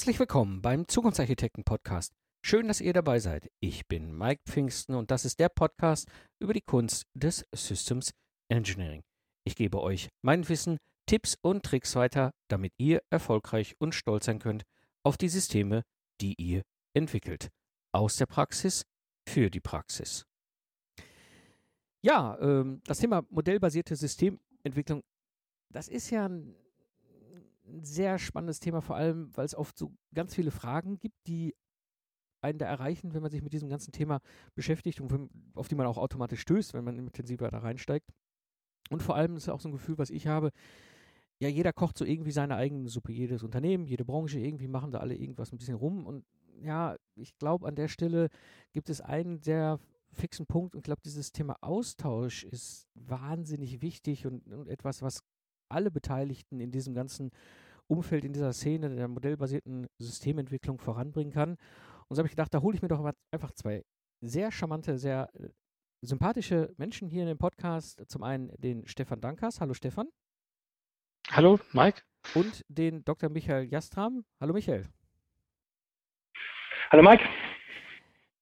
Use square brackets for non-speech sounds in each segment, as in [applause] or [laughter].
Herzlich willkommen beim Zukunftsarchitekten Podcast. Schön, dass ihr dabei seid. Ich bin Mike Pfingsten und das ist der Podcast über die Kunst des Systems Engineering. Ich gebe euch mein Wissen, Tipps und Tricks weiter, damit ihr erfolgreich und stolz sein könnt auf die Systeme, die ihr entwickelt. Aus der Praxis für die Praxis. Ja, ähm, das Thema modellbasierte Systementwicklung, das ist ja ein ein sehr spannendes Thema, vor allem, weil es oft so ganz viele Fragen gibt, die einen da erreichen, wenn man sich mit diesem ganzen Thema beschäftigt und auf die man auch automatisch stößt, wenn man intensiver da reinsteigt. Und vor allem ist auch so ein Gefühl, was ich habe, ja, jeder kocht so irgendwie seine eigene Suppe, jedes Unternehmen, jede Branche, irgendwie machen da alle irgendwas ein bisschen rum. Und ja, ich glaube, an der Stelle gibt es einen sehr fixen Punkt und ich glaube, dieses Thema Austausch ist wahnsinnig wichtig und, und etwas, was alle Beteiligten in diesem ganzen Umfeld, in dieser Szene der modellbasierten Systementwicklung voranbringen kann. Und so habe ich gedacht, da hole ich mir doch einfach zwei sehr charmante, sehr äh, sympathische Menschen hier in dem Podcast. Zum einen den Stefan Dankers. Hallo Stefan. Hallo Mike. Und den Dr. Michael Jastram. Hallo Michael. Hallo Mike.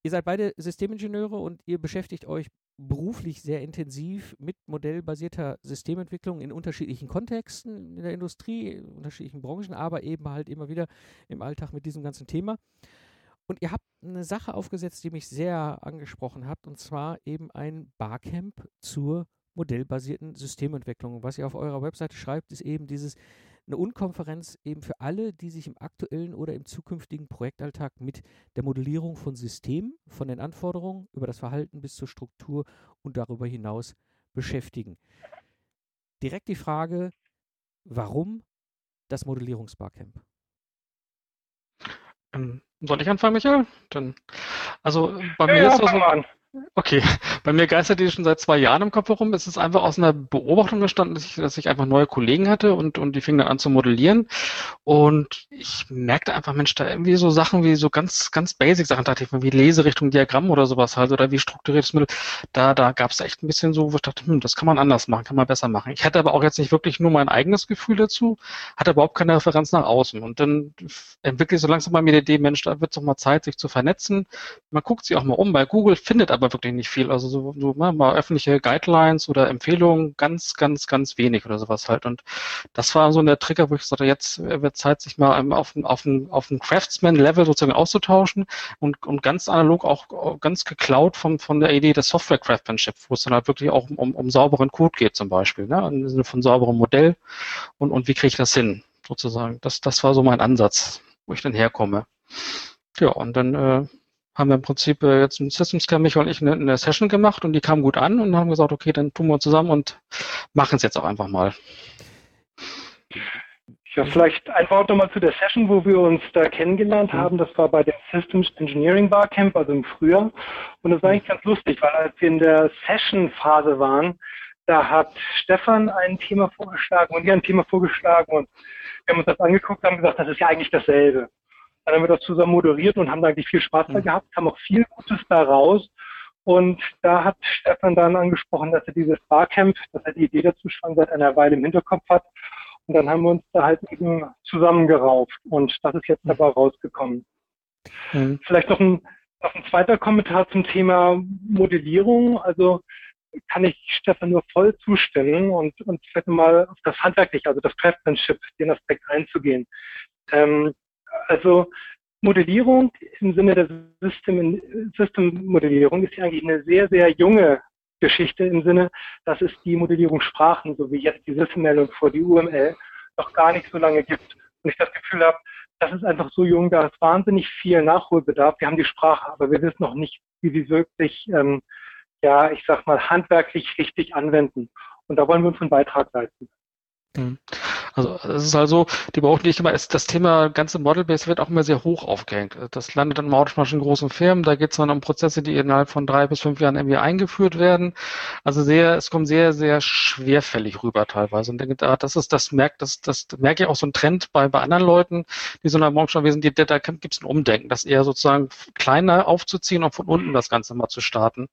Ihr seid beide Systemingenieure und ihr beschäftigt euch beruflich sehr intensiv mit modellbasierter Systementwicklung in unterschiedlichen Kontexten in der Industrie, in unterschiedlichen Branchen, aber eben halt immer wieder im Alltag mit diesem ganzen Thema. Und ihr habt eine Sache aufgesetzt, die mich sehr angesprochen hat, und zwar eben ein Barcamp zur modellbasierten Systementwicklung. Was ihr auf eurer Webseite schreibt, ist eben dieses eine Unkonferenz eben für alle, die sich im aktuellen oder im zukünftigen Projektalltag mit der Modellierung von Systemen, von den Anforderungen über das Verhalten bis zur Struktur und darüber hinaus beschäftigen. Direkt die Frage, warum das Modellierungsbarcamp? Ähm, soll ich anfangen, Michael? Dann, also bei ja, mir ja, ist das so, Okay, bei mir geistert die schon seit zwei Jahren im Kopf herum. Es ist einfach aus einer Beobachtung entstanden, dass ich, dass ich einfach neue Kollegen hatte und, und die fingen dann an zu modellieren. Und ich merkte einfach, Mensch, da irgendwie so Sachen wie so ganz, ganz basic Sachen, dachte ich wie Leserichtung Diagramm oder sowas halt oder wie strukturiertes Mittel. Da, da gab es echt ein bisschen so, wo ich dachte, hm, das kann man anders machen, kann man besser machen. Ich hatte aber auch jetzt nicht wirklich nur mein eigenes Gefühl dazu, hatte überhaupt keine Referenz nach außen. Und dann entwickle ich so langsam mal mir die Idee, Mensch, da wird es doch mal Zeit, sich zu vernetzen. Man guckt sich auch mal um, weil Google findet aber wirklich nicht viel. Also so, so ne, mal öffentliche Guidelines oder Empfehlungen, ganz, ganz, ganz wenig oder sowas halt. Und das war so der Trigger, wo ich sagte, jetzt wird Zeit, sich mal auf, auf, auf Craftsman-Level sozusagen auszutauschen und, und ganz analog auch ganz geklaut von, von der Idee des Software-Craftsmanship, wo es dann halt wirklich auch um, um sauberen Code geht zum Beispiel, ne? im Sinne von sauberem Modell und, und wie kriege ich das hin, sozusagen. Das, das war so mein Ansatz, wo ich dann herkomme. Ja, und dann äh, haben wir im Prinzip äh, jetzt ein Systems Camp, Michael und ich, eine, eine, Session gemacht und die kam gut an und haben gesagt, okay, dann tun wir zusammen und machen es jetzt auch einfach mal. Ja, vielleicht ein Wort nochmal zu der Session, wo wir uns da kennengelernt mhm. haben. Das war bei dem Systems Engineering Barcamp, also im Frühjahr. Und das war eigentlich ganz lustig, weil als wir in der Session-Phase waren, da hat Stefan ein Thema vorgeschlagen und wir ein Thema vorgeschlagen und wir haben uns das angeguckt und haben gesagt, das ist ja eigentlich dasselbe. Dann haben wir das zusammen moderiert und haben da eigentlich viel Spaß mhm. gehabt, kam auch viel Gutes da raus. Und da hat Stefan dann angesprochen, dass er dieses Barcamp, dass er die Idee dazu schon seit einer Weile im Hinterkopf hat. Und dann haben wir uns da halt eben zusammengerauft. Und das ist jetzt mhm. dabei rausgekommen. Mhm. Vielleicht noch ein, noch ein zweiter Kommentar zum Thema Modellierung. Also kann ich Stefan nur voll zustimmen und, und vielleicht mal auf das Handwerkliche, also das Craftsmanship, den Aspekt einzugehen. Ähm, also Modellierung im Sinne der System, Systemmodellierung ist ja eigentlich eine sehr, sehr junge Geschichte im Sinne, dass es die Modellierungssprachen, so wie jetzt die SysML und vor die UML, noch gar nicht so lange gibt. Und ich das Gefühl habe, das ist einfach so jung, da ist wahnsinnig viel Nachholbedarf. Wir haben die Sprache, aber wir wissen noch nicht, wie sie wirklich, ähm, ja, ich sag mal, handwerklich richtig anwenden. Und da wollen wir uns einen Beitrag leisten. Mhm. Also es ist also, die brauchen nicht immer, ist das Thema ganze Model-Base wird auch immer sehr hoch aufgehängt. Das landet dann automatisch in großen Firmen, da geht es dann um Prozesse, die innerhalb von drei bis fünf Jahren irgendwie eingeführt werden. Also sehr, es kommt sehr, sehr schwerfällig rüber teilweise. Und denke, das ist, das merkt, das, das merke ich auch so ein Trend bei, bei anderen Leuten, die so in der schon sind, die, da gibt es ein Umdenken, das eher sozusagen kleiner aufzuziehen und von unten das Ganze mal zu starten.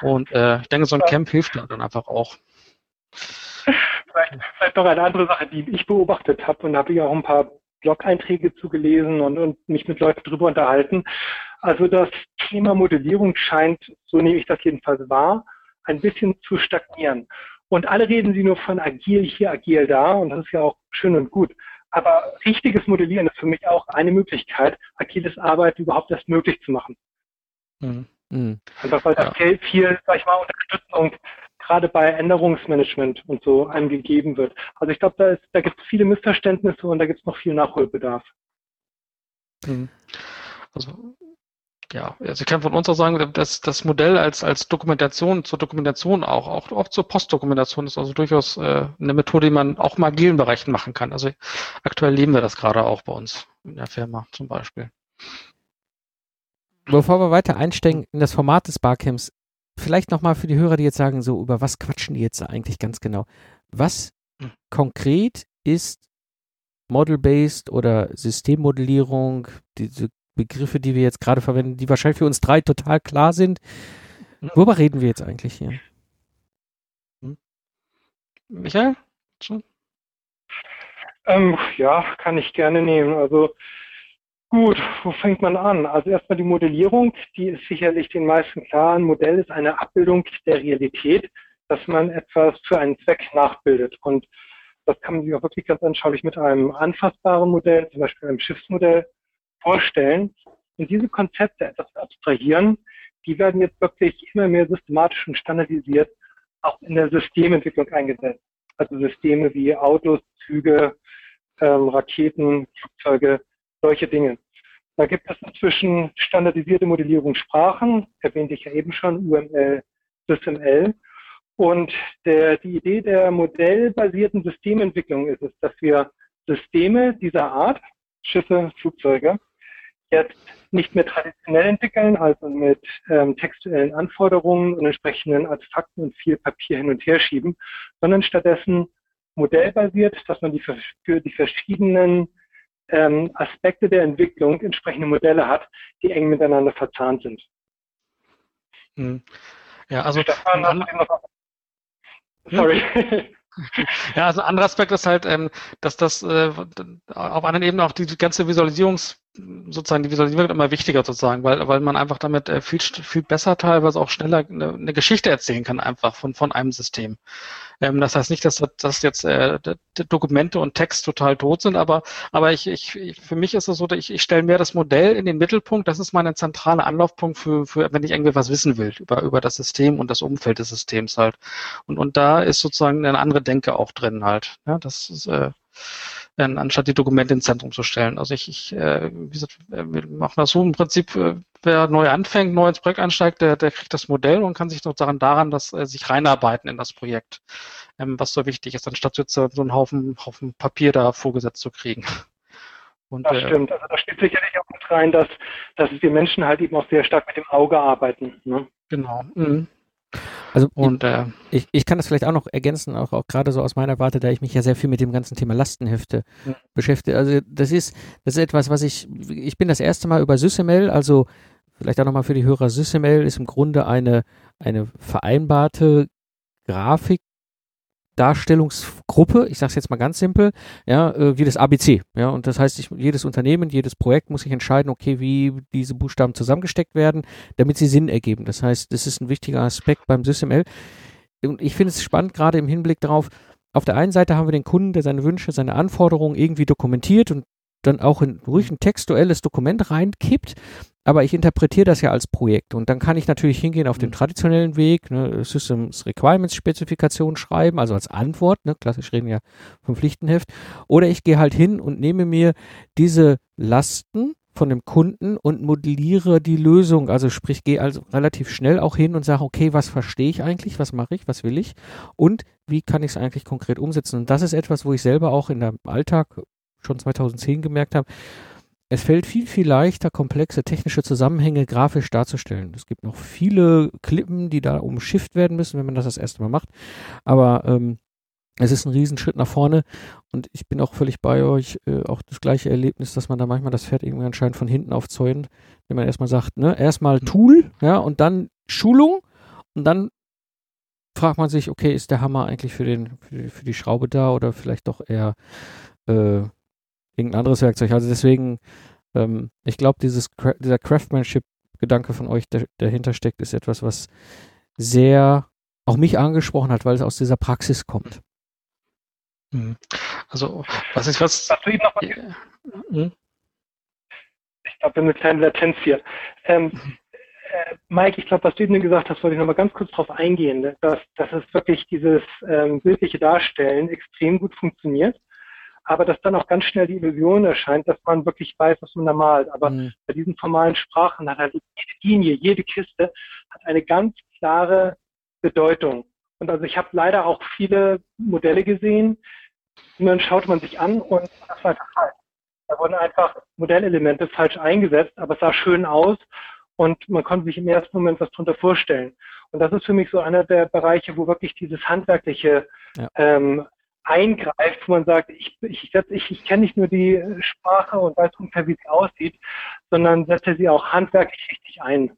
Und äh, ich denke, so ein Camp hilft da dann einfach auch. Vielleicht, vielleicht noch eine andere Sache, die ich beobachtet habe und da habe ich auch ein paar Blog-Einträge zugelesen und, und mich mit Leuten drüber unterhalten. Also das Thema Modellierung scheint, so nehme ich das jedenfalls wahr, ein bisschen zu stagnieren. Und alle reden sie nur von agil hier, agil da und das ist ja auch schön und gut. Aber richtiges Modellieren ist für mich auch eine Möglichkeit, agiles Arbeiten überhaupt erst möglich zu machen. Mhm. Mhm. Einfach weil das ja. viel, sag ich mal, Unterstützung gerade bei Änderungsmanagement und so einem gegeben wird. Also ich glaube, da, da gibt es viele Missverständnisse und da gibt es noch viel Nachholbedarf. Mhm. Also ja, also ich kann von uns auch sagen, dass das Modell als, als Dokumentation, zur Dokumentation auch, auch, auch zur Postdokumentation ist also durchaus äh, eine Methode, die man auch im agilen Bereichen machen kann. Also aktuell leben wir das gerade auch bei uns in der Firma zum Beispiel. Bevor wir weiter einsteigen in das Format des Barcamps, vielleicht nochmal für die Hörer, die jetzt sagen, so über was quatschen die jetzt eigentlich ganz genau? Was hm. konkret ist Model-Based oder Systemmodellierung, diese Begriffe, die wir jetzt gerade verwenden, die wahrscheinlich für uns drei total klar sind. Worüber reden wir jetzt eigentlich hier? Hm. Michael? Ähm, ja, kann ich gerne nehmen. Also gut, wo fängt man an? Also erstmal die Modellierung, die ist sicherlich den meisten klar. Ein Modell ist eine Abbildung der Realität, dass man etwas für einen Zweck nachbildet. Und das kann man sich auch wirklich ganz anschaulich mit einem anfassbaren Modell, zum Beispiel einem Schiffsmodell, vorstellen und diese Konzepte etwas abstrahieren, die werden jetzt wirklich immer mehr systematisch und standardisiert auch in der Systementwicklung eingesetzt. Also Systeme wie Autos, Züge, ähm, Raketen, Flugzeuge, solche Dinge. Da gibt es inzwischen standardisierte Modellierungssprachen, erwähnte ich ja eben schon, UML, SysML. Und der, die Idee der modellbasierten Systementwicklung ist es, dass wir Systeme dieser Art, Schiffe, Flugzeuge, jetzt nicht mehr traditionell entwickeln, also mit ähm, textuellen Anforderungen und entsprechenden Artefakten und viel Papier hin und her schieben, sondern stattdessen modellbasiert, dass man die für, für die verschiedenen ähm, Aspekte der Entwicklung entsprechende Modelle hat, die eng miteinander verzahnt sind. Hm. Ja, also Stefan, Sorry. [laughs] Ja, also ein anderer Aspekt ist halt, ähm, dass das äh, auf anderen Ebenen auch die ganze Visualisierungs- sozusagen die Visualisierung wird immer wichtiger sozusagen, weil, weil man einfach damit äh, viel, viel besser teilweise auch schneller eine, eine Geschichte erzählen kann einfach von, von einem System. Ähm, das heißt nicht, dass, dass jetzt äh, Dokumente und Text total tot sind, aber, aber ich, ich, für mich ist es so, ich, ich stelle mehr das Modell in den Mittelpunkt. Das ist mein zentraler Anlaufpunkt für, für, wenn ich irgendwie was wissen will über, über das System und das Umfeld des Systems halt. Und, und da ist sozusagen eine andere Denke auch drin halt. Ja, das ist, äh, anstatt die Dokumente ins Zentrum zu stellen. Also ich, ich äh, wie gesagt, wir machen das so im Prinzip, äh, wer neu anfängt, neu ins Projekt einsteigt, der, der kriegt das Modell und kann sich sozusagen daran, dass äh, sich reinarbeiten in das Projekt, ähm, was so wichtig ist, anstatt jetzt so einen Haufen, Haufen Papier da vorgesetzt zu kriegen. [laughs] Und, das äh, stimmt. Also da spielt sicherlich auch mit rein, dass, dass wir Menschen halt eben auch sehr stark mit dem Auge arbeiten. Ne? Genau. Mhm. Also und, äh, ich, ich kann das vielleicht auch noch ergänzen, auch, auch gerade so aus meiner Warte, da ich mich ja sehr viel mit dem ganzen Thema Lastenhefte ja. beschäftige. Also das ist, das ist etwas, was ich, ich bin das erste Mal über SysML, also vielleicht auch nochmal für die Hörer, SysML ist im Grunde eine, eine vereinbarte Grafik, Darstellungsgruppe, ich sage es jetzt mal ganz simpel, ja, äh, wie das ABC. Ja, und das heißt, ich, jedes Unternehmen, jedes Projekt muss sich entscheiden, okay, wie diese Buchstaben zusammengesteckt werden, damit sie Sinn ergeben. Das heißt, das ist ein wichtiger Aspekt beim SysML. Und ich finde es spannend, gerade im Hinblick darauf, auf der einen Seite haben wir den Kunden, der seine Wünsche, seine Anforderungen irgendwie dokumentiert und dann auch in ruhig ein textuelles Dokument reinkippt. Aber ich interpretiere das ja als Projekt und dann kann ich natürlich hingehen auf den mhm. traditionellen Weg, ne, Systems Requirements Spezifikation schreiben, also als Antwort, ne, klassisch reden ja vom Pflichtenheft. Oder ich gehe halt hin und nehme mir diese Lasten von dem Kunden und modelliere die Lösung. Also sprich, gehe also relativ schnell auch hin und sage, okay, was verstehe ich eigentlich, was mache ich, was will ich und wie kann ich es eigentlich konkret umsetzen. Und das ist etwas, wo ich selber auch in dem Alltag schon 2010 gemerkt habe, es fällt viel, viel leichter, komplexe technische Zusammenhänge grafisch darzustellen. Es gibt noch viele Klippen, die da umschifft werden müssen, wenn man das das erste Mal macht. Aber ähm, es ist ein Riesenschritt nach vorne und ich bin auch völlig bei euch. Äh, auch das gleiche Erlebnis, dass man da manchmal das Pferd irgendwie anscheinend von hinten aufzäunt, wenn man erstmal sagt, ne, erstmal Tool, ja, und dann Schulung und dann fragt man sich, okay, ist der Hammer eigentlich für den, für die, für die Schraube da oder vielleicht doch eher äh, irgendein anderes Werkzeug. Also deswegen, ähm, ich glaube, dieses dieser Craftsmanship-Gedanke von euch, der dahinter steckt, ist etwas, was sehr auch mich angesprochen hat, weil es aus dieser Praxis kommt. Mhm. Also, was ist was? du ihm noch mal ja. hm? Ich glaube, wir haben eine kleine Latenz hier. Ähm, äh, Mike, ich glaube, was du eben gesagt hast, wollte ich noch mal ganz kurz darauf eingehen, dass, dass es wirklich dieses ähm, bildliche Darstellen extrem gut funktioniert, aber dass dann auch ganz schnell die Illusion erscheint, dass man wirklich weiß, was man da malt. Aber mhm. bei diesen formalen Sprachen hat halt jede Linie, jede Kiste hat eine ganz klare Bedeutung. Und also ich habe leider auch viele Modelle gesehen, die man schaut man sich an und das war falsch. Da wurden einfach Modellelemente falsch eingesetzt, aber es sah schön aus und man konnte sich im ersten Moment was drunter vorstellen. Und das ist für mich so einer der Bereiche, wo wirklich dieses handwerkliche ja. ähm, eingreift, wo man sagt, ich, ich, ich, ich kenne nicht nur die Sprache und weiß ungefähr, wie sie aussieht, sondern setze sie auch handwerklich richtig ein.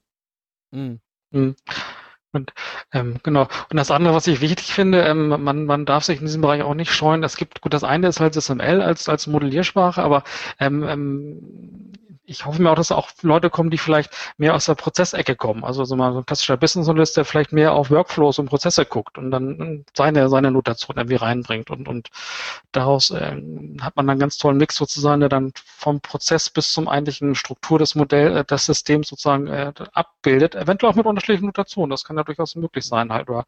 Mhm. Mhm. Und ähm, genau. Und das andere, was ich wichtig finde, ähm, man, man darf sich in diesem Bereich auch nicht scheuen. Es gibt, gut, das eine ist halt SML als, als Modelliersprache, aber ähm, ähm, ich hoffe mir auch, dass auch Leute kommen, die vielleicht mehr aus der Prozessecke kommen. Also so mal so ein klassischer Business Analyst, der vielleicht mehr auf Workflows und Prozesse guckt und dann seine, seine Notation irgendwie reinbringt. Und, und daraus äh, hat man dann einen ganz tollen Mix sozusagen, der dann vom Prozess bis zum eigentlichen Struktur des Modells, äh, des Systems sozusagen äh, abbildet. Eventuell auch mit unterschiedlichen Notationen. Das kann ja durchaus möglich sein halt. Oder,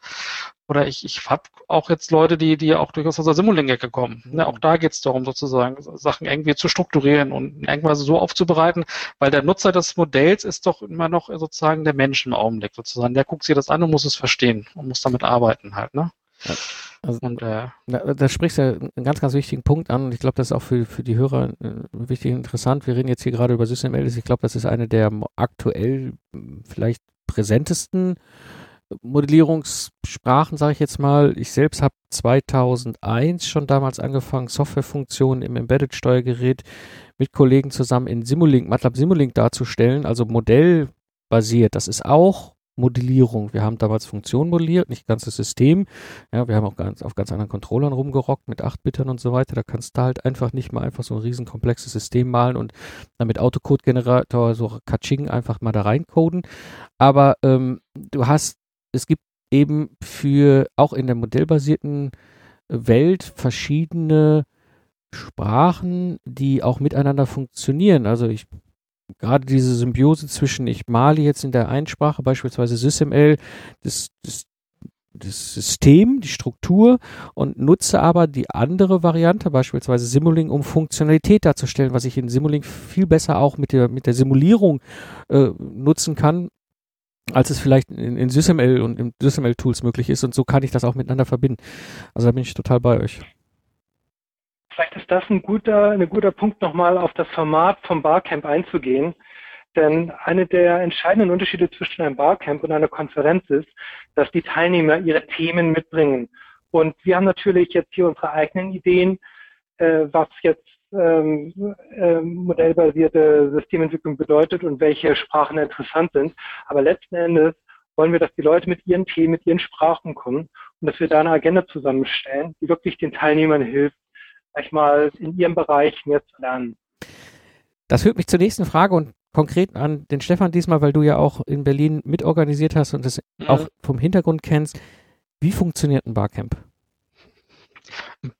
oder ich, ich habe auch jetzt Leute, die, die auch durchaus aus der Simulink-Ecke kommen. Ne, auch da geht es darum, sozusagen Sachen irgendwie zu strukturieren und irgendwas so aufzubereiten, weil der Nutzer des Modells ist doch immer noch sozusagen der Mensch im Augenblick sozusagen. Der guckt sich das an und muss es verstehen und muss damit arbeiten halt. Ne? Ja. Also, und, äh, da, da sprichst du einen ganz, ganz wichtigen Punkt an und ich glaube, das ist auch für, für die Hörer äh, wichtig und interessant. Wir reden jetzt hier gerade über SysML. Ich glaube, das ist eine der aktuell vielleicht präsentesten Modellierungssprachen, sage ich jetzt mal. Ich selbst habe 2001 schon damals angefangen, Softwarefunktionen im Embedded-Steuergerät mit Kollegen zusammen in Simulink, MATLAB Simulink darzustellen, also modellbasiert. Das ist auch Modellierung. Wir haben damals Funktionen modelliert, nicht ganzes System. Ja, wir haben auch ganz, auf ganz anderen Controllern rumgerockt mit 8-Bittern und so weiter. Da kannst du halt einfach nicht mal einfach so ein riesen komplexes System malen und dann mit Autocode-Generator so Kaching einfach mal da reincoden. Aber ähm, du hast es gibt eben für auch in der modellbasierten Welt verschiedene Sprachen, die auch miteinander funktionieren. Also ich gerade diese Symbiose zwischen ich male jetzt in der einen Sprache beispielsweise SysML das, das, das System, die Struktur und nutze aber die andere Variante, beispielsweise Simulink, um Funktionalität darzustellen, was ich in Simulink viel besser auch mit der, mit der Simulierung äh, nutzen kann, als es vielleicht in, in SysML und in SysML-Tools möglich ist. Und so kann ich das auch miteinander verbinden. Also da bin ich total bei euch. Vielleicht ist das ein guter, ein guter Punkt, nochmal auf das Format vom Barcamp einzugehen. Denn eine der entscheidenden Unterschiede zwischen einem Barcamp und einer Konferenz ist, dass die Teilnehmer ihre Themen mitbringen. Und wir haben natürlich jetzt hier unsere eigenen Ideen, äh, was jetzt ähm, äh, modellbasierte Systementwicklung bedeutet und welche Sprachen interessant sind. Aber letzten Endes wollen wir, dass die Leute mit ihren Themen, mit ihren Sprachen kommen und dass wir da eine Agenda zusammenstellen, die wirklich den Teilnehmern hilft, sag mal, in ihrem Bereich mehr zu lernen. Das führt mich zur nächsten Frage und konkret an den Stefan diesmal, weil du ja auch in Berlin mitorganisiert hast und das mhm. auch vom Hintergrund kennst. Wie funktioniert ein Barcamp?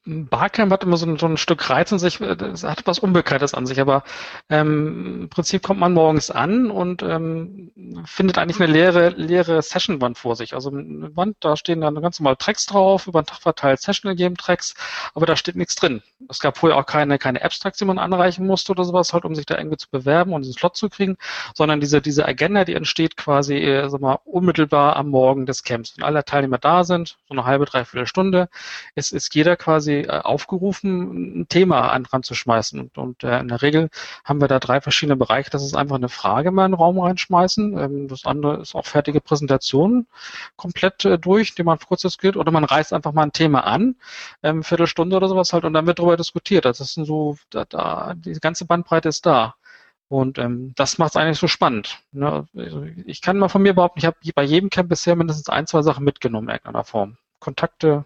Barcamp hat immer so ein, so ein Stück Reiz in sich, es hat was Unbekanntes an sich, aber ähm, im Prinzip kommt man morgens an und ähm, findet eigentlich eine leere, leere Session-Wand vor sich. Also eine Wand, da stehen dann ganz normal Tracks drauf, über den Tag verteilt Session gegeben Tracks, aber da steht nichts drin. Es gab vorher auch keine, keine Abstracts, die man anreichen musste oder sowas, halt, um sich da irgendwie zu bewerben und diesen Slot zu kriegen, sondern diese, diese Agenda, die entsteht quasi, äh, sag mal, unmittelbar am Morgen des Camps. Wenn alle Teilnehmer da sind, so eine halbe, dreiviertel Stunde, ist, ist jeder quasi äh, aufgerufen, ein Thema an, ranzuschmeißen. Und, und äh, in der Regel haben wir da drei verschiedene Bereiche. Das ist einfach eine Frage mal in den Raum reinschmeißen. Ähm, das andere ist auch fertige Präsentationen komplett äh, durch, die man kurz diskutiert. Oder man reißt einfach mal ein Thema an, ähm, Viertelstunde oder sowas halt, und dann wird darüber diskutiert. Das ist so, da, da, die ganze Bandbreite ist da. Und ähm, das macht es eigentlich so spannend. Ne? Also ich kann mal von mir behaupten, ich habe bei jedem Camp bisher mindestens ein, zwei Sachen mitgenommen in irgendeiner Form. Kontakte,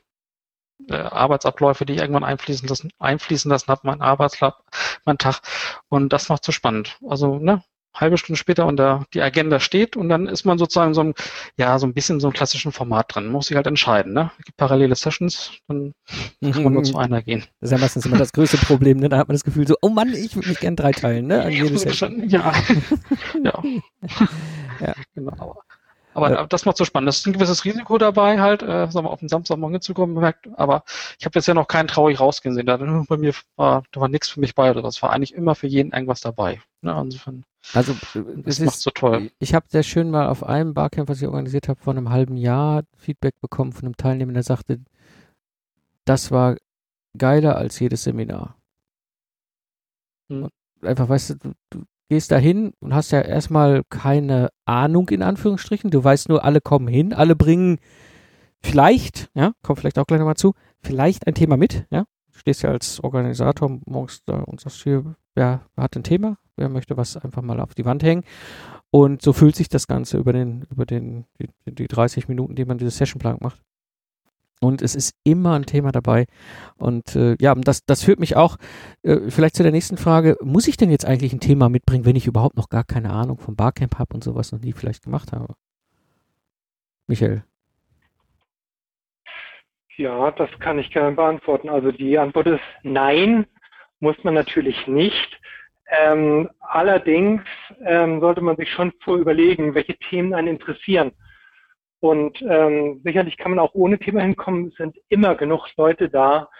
äh, Arbeitsabläufe, die ich irgendwann einfließen lassen, einfließen lassen habe, mein Arbeitslab, mein Tag. Und das macht so spannend. Also, ne, halbe Stunde später und da die Agenda steht und dann ist man sozusagen so ein, ja, so ein bisschen so einem klassischen Format drin. Man muss sich halt entscheiden, ne? Es gibt parallele Sessions, dann kann man nur zu [laughs] einer gehen. Das ist ja meistens immer das größte Problem, ne? Da hat man das Gefühl so, oh Mann, ich würde mich gern drei teilen, ne? An jede [laughs] Session. Ja. [laughs] ja. ja. Genau. Aber ja. das macht so spannend. Das ist ein gewisses Risiko dabei, halt, äh, sagen wir, auf den Samstagmorgen zu kommen, bemerkt. Aber ich habe jetzt ja noch keinen traurig rausgehen sehen. Da, bei mir war, da war nichts für mich bei oder das war eigentlich immer für jeden irgendwas dabei. Ne? Insofern. Also äh, es ist so toll. Ich habe sehr schön mal auf einem Barcamp, was ich organisiert habe, vor einem halben Jahr Feedback bekommen von einem Teilnehmer, der sagte, das war geiler als jedes Seminar. Hm. Einfach, weißt du, du gehst da hin und hast ja erstmal keine Ahnung in Anführungsstrichen. Du weißt nur, alle kommen hin, alle bringen vielleicht, ja, kommt vielleicht auch gleich nochmal zu, vielleicht ein Thema mit, ja. Du stehst ja als Organisator morgens da und sagst hier, wer hat ein Thema, wer möchte was einfach mal auf die Wand hängen. Und so fühlt sich das Ganze über den, über den, die, die 30 Minuten, die man diese Sessionplan macht. Und es ist immer ein Thema dabei. Und äh, ja, das, das führt mich auch äh, vielleicht zu der nächsten Frage. Muss ich denn jetzt eigentlich ein Thema mitbringen, wenn ich überhaupt noch gar keine Ahnung vom Barcamp habe und sowas noch nie vielleicht gemacht habe? Michael. Ja, das kann ich gerne beantworten. Also die Antwort ist nein, muss man natürlich nicht. Ähm, allerdings ähm, sollte man sich schon vorüberlegen, welche Themen einen interessieren. Und ähm, sicherlich kann man auch ohne Thema hinkommen. Es sind immer genug Leute da,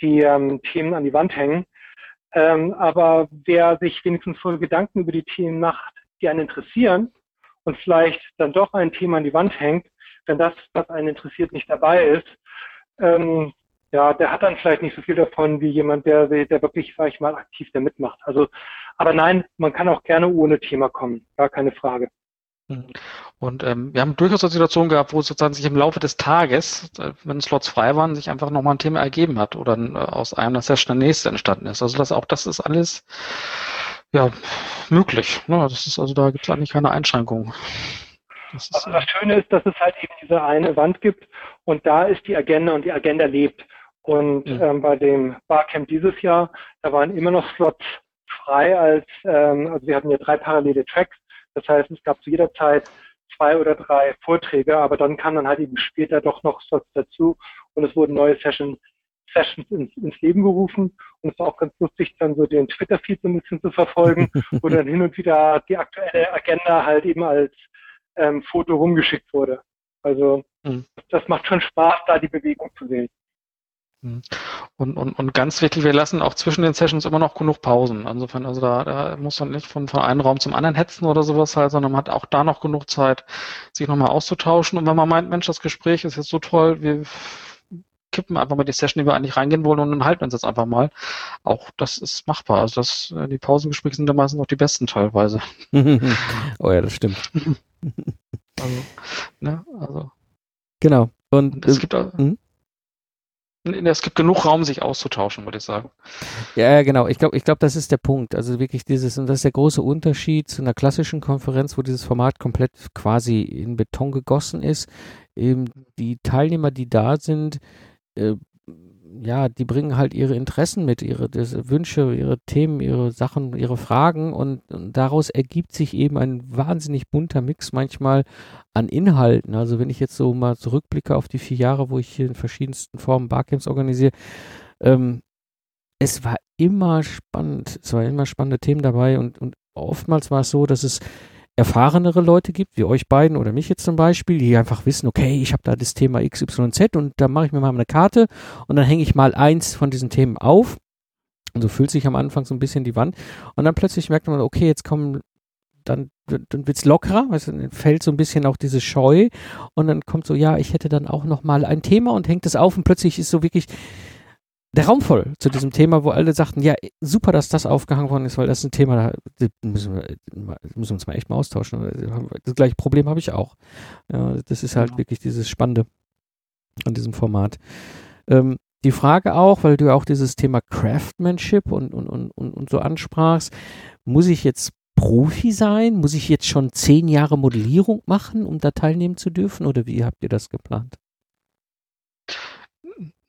die ähm, Themen an die Wand hängen. Ähm, aber wer sich wenigstens voll Gedanken über die Themen macht, die einen interessieren und vielleicht dann doch ein Thema an die Wand hängt, wenn das, was einen interessiert, nicht dabei ist, ähm, ja, der hat dann vielleicht nicht so viel davon wie jemand, der, der wirklich, sag ich mal, aktiv da mitmacht. Also, aber nein, man kann auch gerne ohne Thema kommen, gar keine Frage. Mhm. Und ähm, wir haben durchaus eine Situation gehabt, wo sozusagen sich im Laufe des Tages, äh, wenn Slots frei waren, sich einfach nochmal ein Thema ergeben hat oder äh, aus einer Session der nächste entstanden ist. Also das auch das ist alles ja möglich. Ne? Das ist also da gibt es eigentlich keine Einschränkungen. Das also das Schöne ist, dass es halt eben diese eine Wand gibt und da ist die Agenda und die Agenda lebt. Und ja. ähm, bei dem Barcamp dieses Jahr, da waren immer noch Slots frei als, ähm, also wir hatten ja drei parallele Tracks das heißt, es gab zu jeder Zeit zwei oder drei Vorträge, aber dann kam dann halt eben später doch noch was dazu und es wurden neue Session, Sessions ins, ins Leben gerufen und es war auch ganz lustig, dann so den Twitter-Feed so ein bisschen zu verfolgen, [laughs] wo dann hin und wieder die aktuelle Agenda halt eben als ähm, Foto rumgeschickt wurde. Also mhm. das macht schon Spaß, da die Bewegung zu sehen. Und, und, und ganz wichtig, wir lassen auch zwischen den Sessions immer noch genug Pausen. Insofern, also da, da muss man nicht von, von einem Raum zum anderen hetzen oder sowas halt, sondern man hat auch da noch genug Zeit, sich nochmal auszutauschen. Und wenn man meint, Mensch, das Gespräch ist jetzt so toll, wir kippen einfach mal die Session, die wir eigentlich reingehen wollen und dann halten wir uns jetzt einfach mal. Auch das ist machbar. Also das, äh, die Pausengespräche sind da meistens noch die besten teilweise. [laughs] oh ja, das stimmt. [laughs] also, ne, also. Genau. Und, und es äh, gibt auch, hm? Es gibt genug Raum, sich auszutauschen, würde ich sagen. Ja, genau. Ich glaube, ich glaube, das ist der Punkt. Also wirklich dieses, und das ist der große Unterschied zu einer klassischen Konferenz, wo dieses Format komplett quasi in Beton gegossen ist. Eben die Teilnehmer, die da sind, äh, ja, die bringen halt ihre Interessen mit, ihre Wünsche, ihre Themen, ihre Sachen, ihre Fragen und, und, daraus ergibt sich eben ein wahnsinnig bunter Mix manchmal an Inhalten. Also wenn ich jetzt so mal zurückblicke auf die vier Jahre, wo ich hier in verschiedensten Formen Barcamps organisiere, ähm, es war immer spannend, es waren immer spannende Themen dabei und, und oftmals war es so, dass es erfahrenere Leute gibt, wie euch beiden oder mich jetzt zum Beispiel, die einfach wissen, okay, ich habe da das Thema XYZ und da mache ich mir mal eine Karte und dann hänge ich mal eins von diesen Themen auf. Und so fühlt sich am Anfang so ein bisschen die Wand. Und dann plötzlich merkt man, okay, jetzt kommen, dann, dann wird es lockerer, also dann fällt so ein bisschen auch diese Scheu und dann kommt so, ja, ich hätte dann auch noch mal ein Thema und hängt es auf und plötzlich ist so wirklich der Raum voll zu diesem Thema, wo alle sagten, ja, super, dass das aufgehangen worden ist, weil das ist ein Thema, da müssen wir, müssen wir uns mal echt mal austauschen. Das gleiche Problem habe ich auch. Das ist halt genau. wirklich dieses Spannende an diesem Format. Ähm, die Frage auch, weil du ja auch dieses Thema Craftsmanship und, und, und, und, so ansprachst, muss ich jetzt Profi sein? Muss ich jetzt schon zehn Jahre Modellierung machen, um da teilnehmen zu dürfen? Oder wie habt ihr das geplant?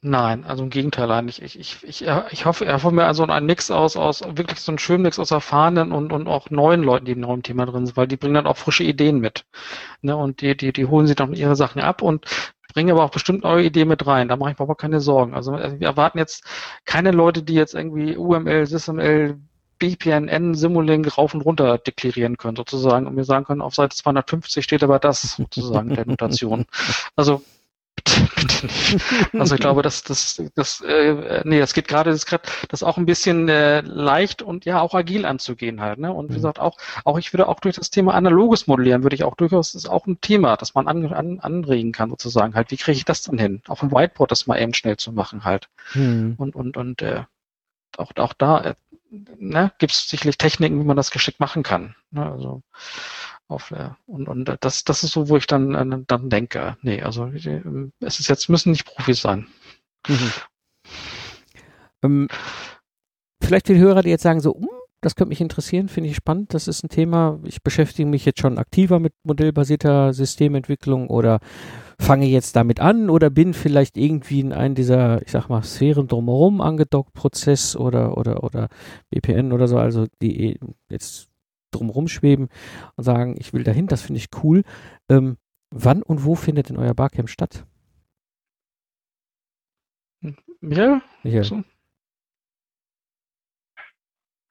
Nein, also im Gegenteil eigentlich. Ich, ich, ich, ich hoffe, er hoffe mir also einen Mix aus, aus wirklich so einen schönen Mix aus erfahrenen und, und auch neuen Leuten, die im neuen Thema drin sind, weil die bringen dann auch frische Ideen mit. Ne? Und die, die, die holen sich dann ihre Sachen ab und bringen aber auch bestimmt neue Ideen mit rein. Da mache ich mir aber keine Sorgen. Also, also wir erwarten jetzt keine Leute, die jetzt irgendwie UML, SysML, BPNN, Simulink rauf und runter deklarieren können, sozusagen, und mir sagen können, auf Seite 250 steht aber das, sozusagen, der Notation. [laughs] Also. [laughs] Also ich glaube, dass das, das, äh, nee, das geht gerade, das, das auch ein bisschen äh, leicht und ja auch agil anzugehen halt. Ne? Und wie mhm. gesagt, auch, auch ich würde auch durch das Thema analoges Modellieren würde ich auch durchaus, das ist auch ein Thema, das man an, an, anregen kann sozusagen halt. Wie kriege ich das dann hin? Auf dem Whiteboard das mal eben schnell zu machen halt. Mhm. Und und und äh, auch auch da äh, ne, gibt es sicherlich Techniken, wie man das geschickt machen kann. Ne? Also auf, äh, und, und das, das ist so, wo ich dann, äh, dann denke, nee, also es ist jetzt, müssen nicht Profis sein. Mhm. Ähm, vielleicht viele Hörer, die jetzt sagen so, um, das könnte mich interessieren, finde ich spannend. Das ist ein Thema. Ich beschäftige mich jetzt schon aktiver mit modellbasierter Systementwicklung oder fange jetzt damit an oder bin vielleicht irgendwie in einen dieser, ich sag mal, Sphären drumherum angedockt, Prozess oder, oder, oder BPN oder so, also die jetzt drumherum schweben und sagen, ich will dahin, das finde ich cool. Ähm, wann und wo findet denn euer Barcamp statt? Michael? Michael. So.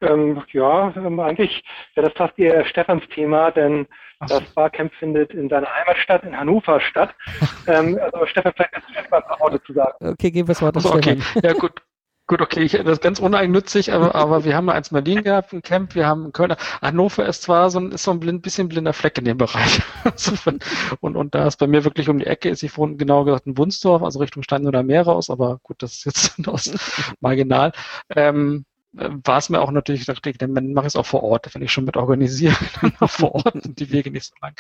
Ähm, ja, ähm, eigentlich wäre das fast eher Stefans Thema, denn so. das Barcamp findet in seiner Heimatstadt in Hannover statt. [laughs] ähm, also Stefan, vielleicht kannst du Stefan ein paar Worte zu sagen. Okay, geben wir es weiter. Also, [laughs] okay, ja gut. Gut, okay, ich, das ist ganz uneigennützig, aber, [laughs] aber wir haben eins in Berlin gehabt, ein Camp, wir haben in Köln. Hannover ist zwar so ein, ist so ein blind, bisschen blinder Fleck in dem Bereich. [laughs] und, und da ist bei mir wirklich um die Ecke, ist ich wohne genau gesagt in Wunsdorf, also Richtung Stein oder Meer raus, aber gut, das ist jetzt [laughs] marginal. Ähm, war es mir auch natürlich, dachte ich, dann mache ich es auch vor Ort, wenn ich schon mit organisiere, dann [laughs] vor Ort sind die Wege nicht so lang.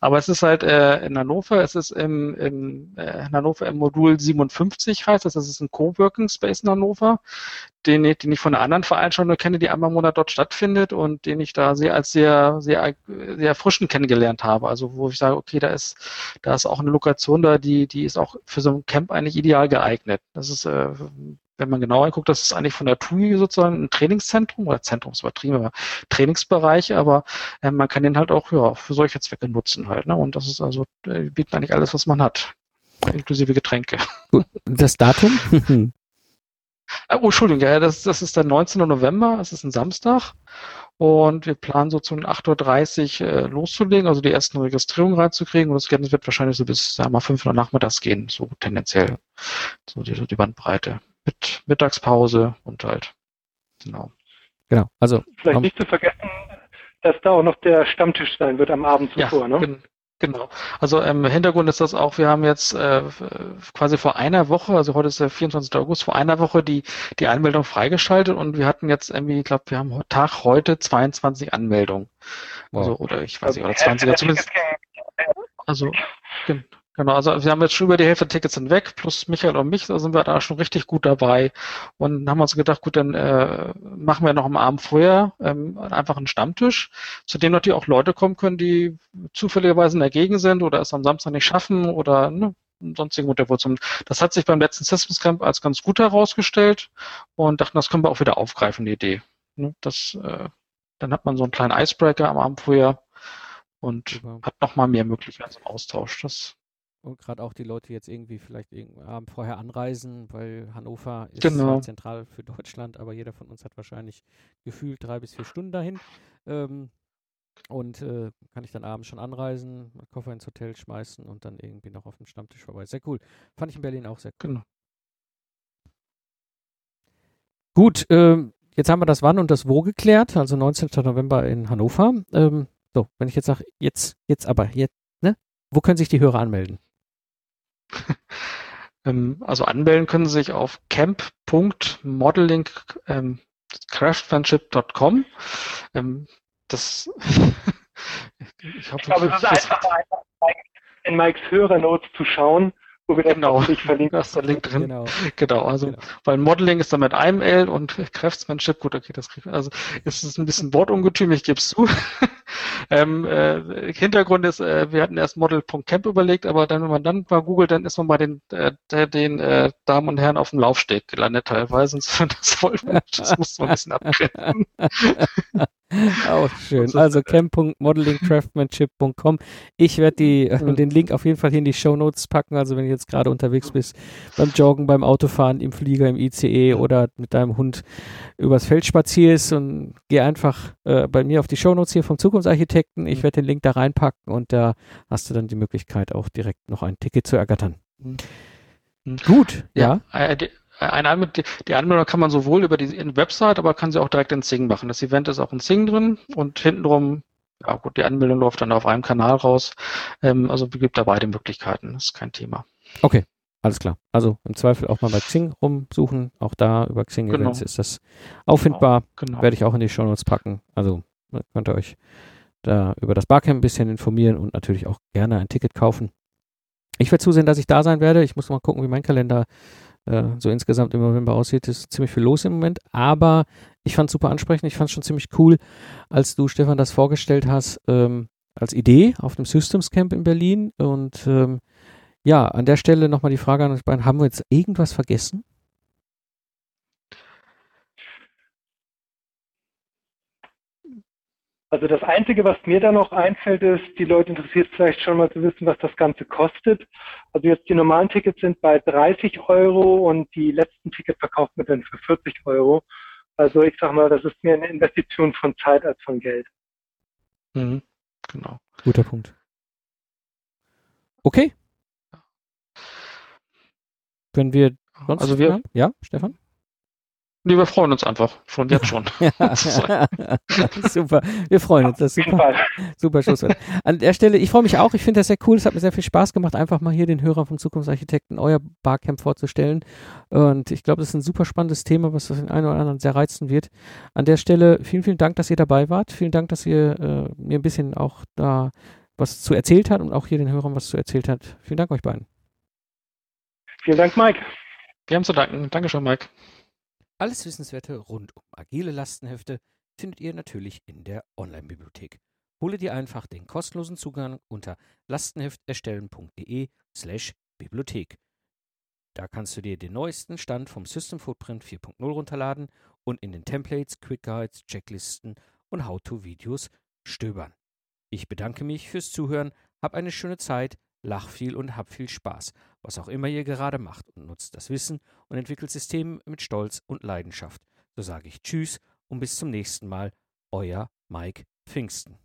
Aber es ist halt äh, in Hannover, es ist im, im äh, in Hannover im Modul 57 heißt das, das ist ein Coworking Space in Hannover, den, den ich von einer anderen Veranstaltung kenne, die einmal im Monat dort stattfindet und den ich da sehr als sehr, sehr, sehr erfrischend kennengelernt habe. Also wo ich sage, okay, da ist, da ist auch eine Lokation da, die, die ist auch für so ein Camp eigentlich ideal geeignet. Das ist äh, wenn man genauer guckt, das ist eigentlich von der TUI sozusagen ein Trainingszentrum oder Zentrumsübertrieben, aber Trainingsbereich, aber äh, man kann den halt auch ja, für solche Zwecke nutzen halt. Ne? Und das ist also, äh, bietet eigentlich alles, was man hat, inklusive Getränke. Das Datum? [laughs] [laughs] oh, Entschuldigung, ja, das, das ist der 19. November, es ist ein Samstag. Und wir planen so zu 8.30 Uhr äh, loszulegen, also die ersten Registrierungen reinzukriegen. Und das wird wahrscheinlich so bis, sagen wir mal, 5 Uhr nachmittags gehen, so tendenziell. So die, die Bandbreite mit Mittagspause und halt, genau. Genau, also. Vielleicht nicht zu vergessen, dass da auch noch der Stammtisch sein wird am Abend zuvor, ja, ne? Genau. Also im ähm, Hintergrund ist das auch, wir haben jetzt äh, quasi vor einer Woche, also heute ist der 24. August, vor einer Woche die, die Anmeldung freigeschaltet und wir hatten jetzt irgendwie, ich glaube, wir haben Tag heute 22 Anmeldungen. Wow. Also, oder ich weiß nicht, oder 20 zumindest. Also, Genau, also wir haben jetzt schon über die Hälfte der Tickets hinweg, plus Michael und mich, da sind wir da schon richtig gut dabei. Und haben uns gedacht, gut, dann äh, machen wir noch am Abend vorher ähm, einfach einen Stammtisch, zu dem natürlich auch Leute kommen können, die zufälligerweise in der Gegend sind oder es am Samstag nicht schaffen oder ne, sonstigen Motivation. Das hat sich beim letzten Systems Camp als ganz gut herausgestellt und dachten, das können wir auch wieder aufgreifen, die Idee. Ne, das, äh, dann hat man so einen kleinen Icebreaker am Abend vorher und Super. hat nochmal mehr Möglichkeiten zum Austausch. Das und gerade auch die Leute jetzt irgendwie vielleicht Abend vorher anreisen, weil Hannover ist genau. zentral für Deutschland, aber jeder von uns hat wahrscheinlich gefühlt drei bis vier Stunden dahin. Ähm, und äh, kann ich dann abends schon anreisen, Koffer ins Hotel schmeißen und dann irgendwie noch auf dem Stammtisch vorbei. Sehr cool. Fand ich in Berlin auch sehr cool. Genau. Gut, ähm, jetzt haben wir das Wann und das Wo geklärt, also 19. November in Hannover. Ähm, so, wenn ich jetzt sage, jetzt, jetzt aber, jetzt, ne? Wo können sich die Hörer anmelden? [laughs] Ähm, also anmelden können Sie sich auf camp.modeling.craftsmanship.com. Ähm, das [laughs] ich, hoffe, ich glaube, es ist einfach, einfach in Mikes Hörernotes zu schauen, wo wir genau, das verlinken. Da ist der Link drin. Genau, genau also genau. weil Modeling ist dann mit einem L und Craftsmanship, gut, okay, das kriegt also ist es ein bisschen Wortungetüm, ich gebe es zu. [laughs] Ähm, äh, Hintergrund ist, äh, wir hatten erst Model.camp überlegt, aber dann, wenn man dann mal googelt, dann ist man bei den, äh, den äh, Damen und Herren auf dem Laufsteg gelandet teilweise. Und [laughs] das, wollte, das musste man ein bisschen abgrenzen. [laughs] [laughs] Auch schön. Also camp.modelingcraftmanship.com. Ich werde äh, [laughs] den Link auf jeden Fall hier in die Show Notes packen. Also wenn du jetzt gerade unterwegs bist, beim Joggen, beim Autofahren, im Flieger, im ICE oder mit deinem Hund übers Feld spazierst und geh einfach äh, bei mir auf die Show Notes hier vom Zukunftsarchitekten. Ich werde den Link da reinpacken und da hast du dann die Möglichkeit auch direkt noch ein Ticket zu ergattern. Mhm. Gut, ja. ja. Eine Anmeldung, die Anmeldung kann man sowohl über die Website, aber kann sie auch direkt in Sing machen. Das Event ist auch in Sing drin und hintenrum, ja gut, die Anmeldung läuft dann auf einem Kanal raus. Ähm, also es gibt da beide Möglichkeiten, das ist kein Thema. Okay, alles klar. Also im Zweifel auch mal bei Xing rumsuchen. Auch da über Xing genau. Events ist das auffindbar. Genau. genau. Werde ich auch in die Show Notes packen. Also könnt ihr euch da über das Barcamp ein bisschen informieren und natürlich auch gerne ein Ticket kaufen. Ich werde zusehen, dass ich da sein werde. Ich muss mal gucken, wie mein Kalender äh, so insgesamt im November aussieht, ist ziemlich viel los im Moment. Aber ich fand es super ansprechend. Ich fand es schon ziemlich cool, als du, Stefan, das vorgestellt hast, ähm, als Idee auf dem Systems Camp in Berlin. Und ähm, ja, an der Stelle nochmal die Frage an euch beiden: Haben wir jetzt irgendwas vergessen? Also das Einzige, was mir da noch einfällt, ist, die Leute interessiert vielleicht schon mal zu wissen, was das Ganze kostet. Also jetzt die normalen Tickets sind bei 30 Euro und die letzten Tickets verkauft man dann für 40 Euro. Also ich sag mal, das ist mehr eine Investition von Zeit als von Geld. Mhm, genau. Guter Punkt. Okay. Wenn wir sonst also wir, haben? ja, Stefan? Nee, wir freuen uns einfach. Schon jetzt schon. [laughs] [laughs] [laughs] super. Wir freuen uns. Das ist super. Super Schlusswort. An der Stelle, ich freue mich auch. Ich finde das sehr cool. Es hat mir sehr viel Spaß gemacht, einfach mal hier den Hörern vom Zukunftsarchitekten euer Barcamp vorzustellen. Und ich glaube, das ist ein super spannendes Thema, was den einen oder anderen sehr reizen wird. An der Stelle vielen, vielen Dank, dass ihr dabei wart. Vielen Dank, dass ihr äh, mir ein bisschen auch da was zu erzählt habt und auch hier den Hörern was zu erzählt habt. Vielen Dank euch beiden. Vielen Dank, Mike. Wir haben zu danken. Dankeschön, Mike. Alles Wissenswerte rund um agile Lastenhefte findet ihr natürlich in der Online-Bibliothek. Hole dir einfach den kostenlosen Zugang unter lastenhefterstellen.de slash Bibliothek. Da kannst du dir den neuesten Stand vom System Footprint 4.0 runterladen und in den Templates, Quick Guides, Checklisten und How-to-Videos stöbern. Ich bedanke mich fürs Zuhören, hab eine schöne Zeit, lach viel und hab viel Spaß, was auch immer ihr gerade macht und nutzt das Wissen und entwickelt Systeme mit Stolz und Leidenschaft. So sage ich Tschüss und bis zum nächsten Mal, euer Mike Pfingsten.